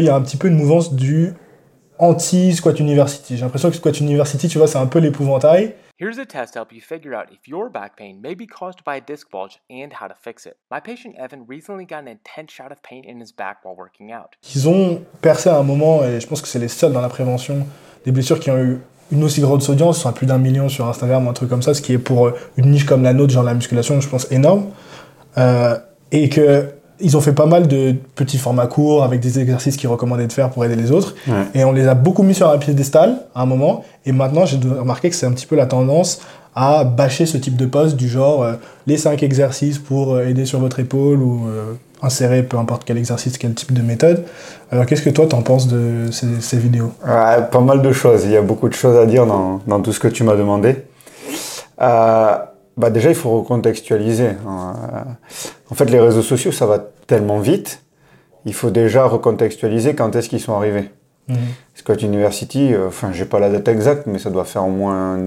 Il y a un petit peu une mouvance du anti-squat university. J'ai l'impression que squat university, tu vois, c'est un peu l'épouvantail. Here's a test to help you figure out if your back pain may be caused by a disc bulge and how to fix it. My patient Evan recently got an intense shot of pain in his back while working out. Ils ont percé à un moment, et je pense que c'est les seuls dans la prévention des blessures qui ont eu une aussi grosse audience, à plus d'un million sur Instagram ou un truc comme ça, ce qui est pour une niche comme la nôtre, genre la musculation, je pense énorme. Euh, et que ils ont fait pas mal de petits formats courts avec des exercices qu'ils recommandaient de faire pour aider les autres. Et on les a beaucoup mis sur un piédestal à un moment. Et maintenant, j'ai remarqué que c'est un petit peu la tendance à bâcher ce type de poste du genre euh, les cinq exercices pour euh, aider sur votre épaule ou euh, insérer peu importe quel exercice, quel type de méthode. Alors qu'est-ce que toi t'en penses de ces, vidéos? Pas mal de choses. Il y a beaucoup de choses à dire dans, dans tout ce que tu m'as demandé. Bah déjà, il faut recontextualiser. Hein. En fait, les réseaux sociaux, ça va tellement vite. Il faut déjà recontextualiser quand est-ce qu'ils sont arrivés. Mmh. Scott University, euh, enfin, j'ai pas la date exacte, mais ça doit faire au moins.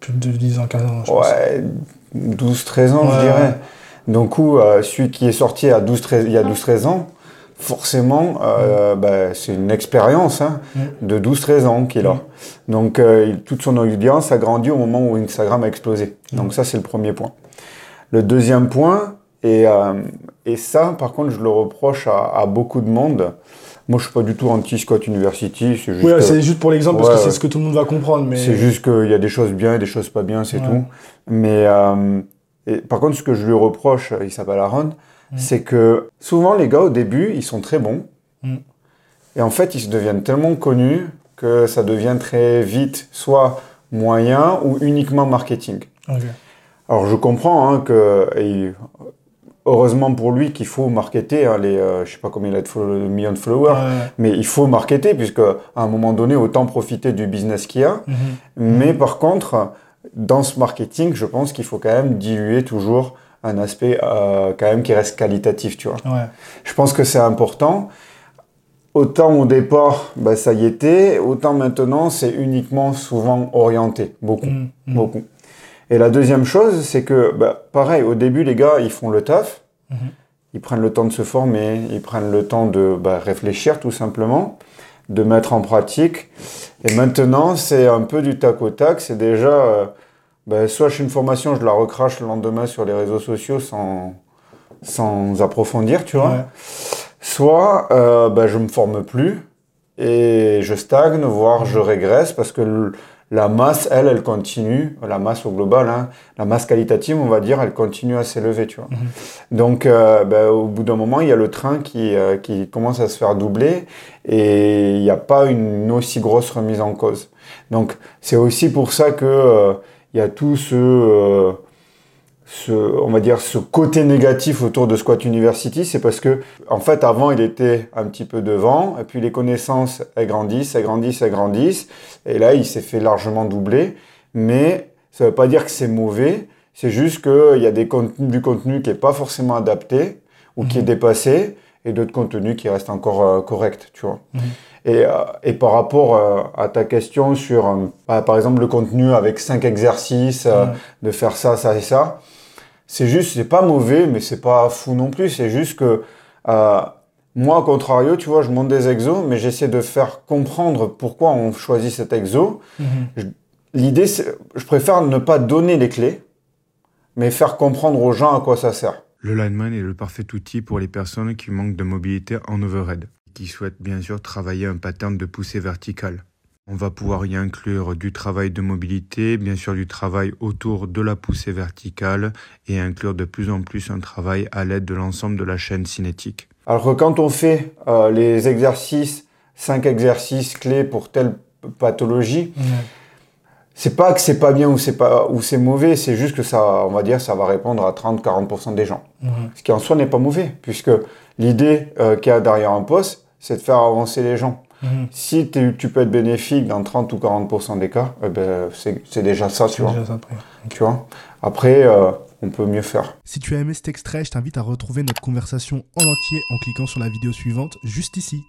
Plus de 10 ans, 15 ans, je ouais, 12, 13 ans, je dirais. Donc, où, euh, celui qui est sorti à 12, 13, il y a 12, 13 ans, forcément, euh, mm. bah, c'est une expérience hein, mm. de 12-13 ans qu'il a. Mm. Donc, euh, toute son audience a grandi au moment où Instagram a explosé. Donc, ça, c'est le premier point. Le deuxième point, et, euh, et ça, par contre, je le reproche à, beaucoup de monde. Moi, je suis pas du tout anti-Scott University. C'est juste, oui, c'est juste pour l'exemple, parce que c'est ce que tout le monde va comprendre. Mais... C'est juste qu'il y a des choses bien et des choses pas bien, c'est tout. Mais et, par contre, ce que je lui reproche, il s'appelle Aaron, Mm. c'est que souvent les gars au début, ils sont très bons. Mm. Et en fait, ils se deviennent tellement connus que ça devient très vite soit moyen ou uniquement marketing. Alors je comprends hein, que, heureusement pour lui qu'il faut marketer, hein, les, euh, je sais pas combien il a de, millions de followers, mais il faut marketer puisque à un moment donné, autant profiter du business qu'il y a. Mm-hmm. Mais par contre, dans ce marketing, je pense qu'il faut quand même diluer toujours un aspect euh, quand même qui reste qualitatif, tu vois. Je pense que c'est important. Autant au départ, bah, ça y était, autant maintenant, c'est uniquement souvent orienté, beaucoup, mmh, mmh. beaucoup. Et la deuxième chose, c'est que, bah, pareil, au début, les gars, ils font le taf, mmh. ils prennent le temps de se former, ils prennent le temps de bah, réfléchir tout simplement, de mettre en pratique. Et maintenant, c'est un peu du tac au tac, c'est déjà... Euh, ben, soit je fais une formation, je la recrache le lendemain sur les réseaux sociaux sans, sans approfondir, tu vois. Soit euh, ben, je me forme plus et je stagne, voire je régresse parce que la masse, elle, elle continue, la masse au global, hein, la masse qualitative, on va dire, elle continue à s'élever, tu vois. Mhm. Donc, euh, ben, au bout d'un moment, il y a le train qui, euh, qui commence à se faire doubler et il n'y a pas une aussi grosse remise en cause. Donc, c'est aussi pour ça que euh, il y a tout euh, ce, on va dire, ce côté négatif autour de Squat University, c'est parce que, en fait, avant, il était un petit peu devant, et puis les connaissances, elles grandissent, elles grandissent, elles grandissent, et là, il s'est fait largement doubler, mais ça ne veut pas dire que c'est mauvais, c'est juste qu'il y a des contenus, du contenu qui n'est pas forcément adapté, ou qui est mhm. dépassé, et d'autres contenus qui restent encore euh, corrects, tu vois. Mhm. Et, euh, et, par rapport euh, à ta question sur, bah, par exemple, le contenu avec cinq exercices, de faire ça, ça et ça, c'est juste, c'est pas mauvais, mais c'est pas fou non plus. C'est juste que moi, au contrario, tu vois, je monte des exos, mais j'essaie de faire comprendre pourquoi on choisit cet exo. Mhm. L'idée, je préfère ne pas donner les clés, mais faire comprendre aux gens à quoi ça sert. Le lineman est le parfait outil pour les personnes qui manquent de mobilité en overhead, qui souhaitent bien sûr travailler un pattern de poussée verticale. On va pouvoir y inclure du travail de mobilité, bien sûr du travail autour de la poussée verticale et inclure de plus en plus un travail à l'aide de l'ensemble de la chaîne cinétique. Alors quand on fait euh, les exercices, cinq exercices clés pour telle pathologie, c'est pas que c'est pas bien ou c'est pas ou c'est mauvais, c'est juste que ça, on va dire, ça va répondre à 30-40% des gens. Ce qui en soi n'est pas mauvais, puisque l'idée euh, qu'il y a derrière un poste, c'est de faire avancer les gens. Mhm. Si tu peux être bénéfique dans 30 ou 40% des cas, eh ben, c'est déjà ça, tu vois. Déjà ça, tu vois. Après, euh, on peut mieux faire. Si tu as aimé cet extrait, je t'invite à retrouver notre conversation en entier en cliquant sur la vidéo suivante juste ici.